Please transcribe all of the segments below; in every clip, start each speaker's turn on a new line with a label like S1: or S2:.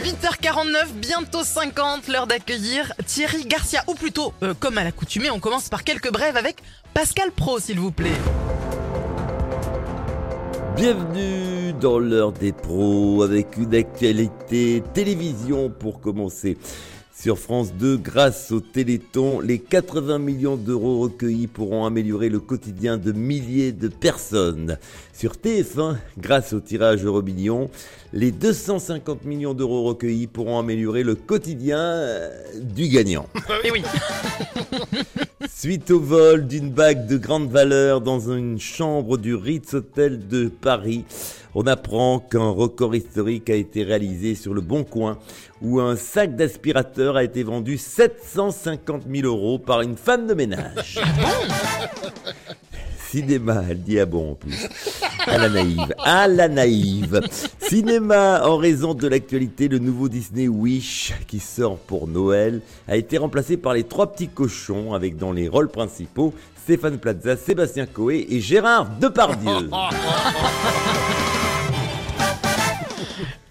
S1: 8h49, bientôt 50, l'heure d'accueillir Thierry Garcia. Ou plutôt, euh, comme à l'accoutumée, on commence par quelques brèves avec Pascal Pro, s'il vous plaît.
S2: Bienvenue dans l'heure des pros avec une actualité télévision pour commencer. Sur France 2, grâce au Téléthon, les 80 millions d'euros recueillis pourront améliorer le quotidien de milliers de personnes. Sur TF1, grâce au tirage Euromillion, les 250 millions d'euros recueillis pourront améliorer le quotidien euh, du gagnant.
S1: Et oui.
S2: Suite au vol d'une bague de grande valeur dans une chambre du Ritz Hotel de Paris, on apprend qu'un record historique a été réalisé sur le Bon Coin, où un sac d'aspirateur a été vendu 750 000 euros par une femme de ménage. Cinéma, elle dit ah bon en plus. À la naïve, à la naïve. Cinéma, en raison de l'actualité, le nouveau Disney Wish qui sort pour Noël a été remplacé par les trois petits cochons avec dans les rôles principaux Stéphane Plaza, Sébastien Coé et Gérard Depardieu.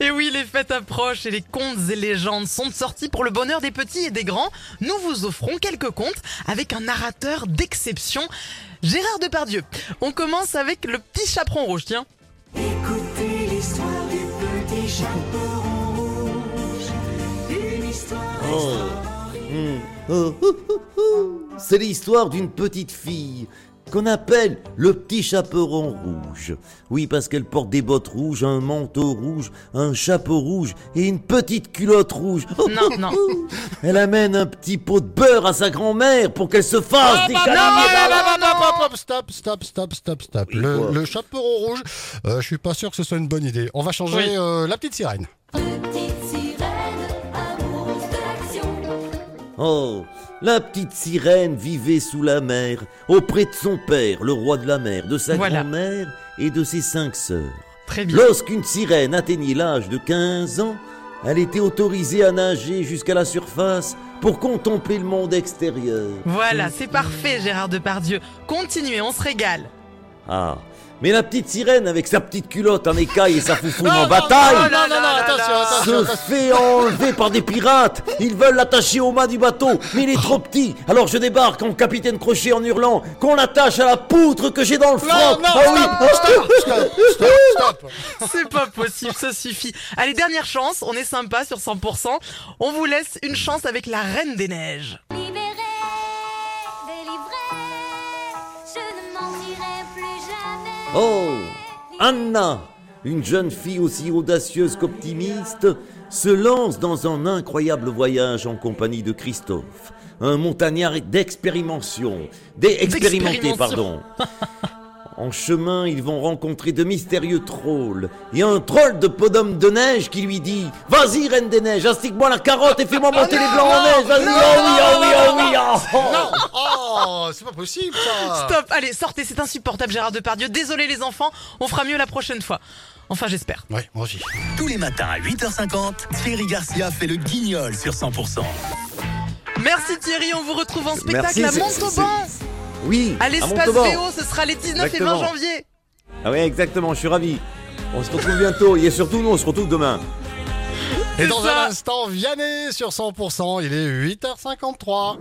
S1: Et oui, les fêtes approchent et les contes et légendes sont sortis pour le bonheur des petits et des grands. Nous vous offrons quelques contes avec un narrateur d'exception, Gérard Depardieu. On commence avec le petit chaperon rouge, tiens.
S3: Écoutez l'histoire du petit chaperon rouge. Une histoire
S2: Hmm. Oh, oh, oh, oh. C'est l'histoire d'une petite fille qu'on appelle le petit chaperon rouge. Oui, parce qu'elle porte des bottes rouges, un manteau rouge, un chapeau rouge et une petite culotte rouge. Oh,
S1: Non, non.
S2: Elle amène un petit pot de beurre à sa grand-mère pour qu'elle se fasse des
S4: Ah,
S2: câlins.
S4: non, non, non, non, non, non, Stop, stop, stop, stop, stop. Le, le chaperon rouge, euh, je suis pas sûr que ce soit une bonne idée. On va changer
S1: Oui.
S4: euh, la petite sirène.
S5: Petite sirène, amoureuse de l'action.
S2: Oh, la petite sirène vivait sous la mer, auprès de son père, le roi de la mer, de sa
S1: Voilà.
S2: grand-mère et de ses cinq sœurs.
S1: Très bien.
S2: Lorsqu'une sirène atteignit l'âge de 15 ans, elle était autorisée à nager jusqu'à la surface pour contempler le monde extérieur.
S1: Voilà, c'est parfait, Gérard Depardieu. Continuez, on se régale.
S2: Ah, mais la petite sirène avec sa petite culotte en écaille et sa foufoune en
S4: non,
S2: bataille
S4: non, non, non, non, attention, attention.
S2: se fait enlever par des pirates. Ils veulent l'attacher au mât du bateau, mais il est trop petit. Alors je débarque en capitaine Crochet en hurlant qu'on l'attache à la poutre que j'ai dans le
S4: Non,
S2: froc.
S4: non,
S2: Ah oui.
S4: stop, stop, stop, stop, stop.
S1: C'est pas possible, ça suffit. Allez, dernière chance, on est sympa sur 100%. On vous laisse une chance avec la Reine des Neiges.
S2: Oh Anna, une jeune fille aussi audacieuse qu'optimiste, se lance dans un incroyable voyage en compagnie de Christophe, un montagnard d'expérimentation, d'expérimenté, pardon. En chemin, ils vont rencontrer de mystérieux trolls et un troll de podum de neige qui lui dit Vas-y, reine des neiges, astique-moi la carotte et fais-moi monter les blancs en neige. Vas-y, oh oui, oh oui, oh oui, oh.
S4: Non, oh, c'est pas possible ça.
S1: Stop, allez, sortez, c'est insupportable, Gérard Depardieu. Désolé les enfants, on fera mieux la prochaine fois. Enfin, j'espère.
S4: Ouais, moi aussi.
S6: Tous les matins à 8h50, Thierry Garcia fait le guignol sur 100%.
S1: Merci Thierry, on vous retrouve en spectacle
S2: Merci,
S1: à Montauban,
S2: Oui,
S1: à l'espace. VO, ce sera les 19 et
S2: Exactement.
S1: 20 janvier.
S2: Ah oui, exactement, je suis ravi. On se retrouve bientôt et surtout nous, on se retrouve demain.
S4: Et dans
S1: ça.
S4: un instant, Vianney sur 100%, il est 8h53.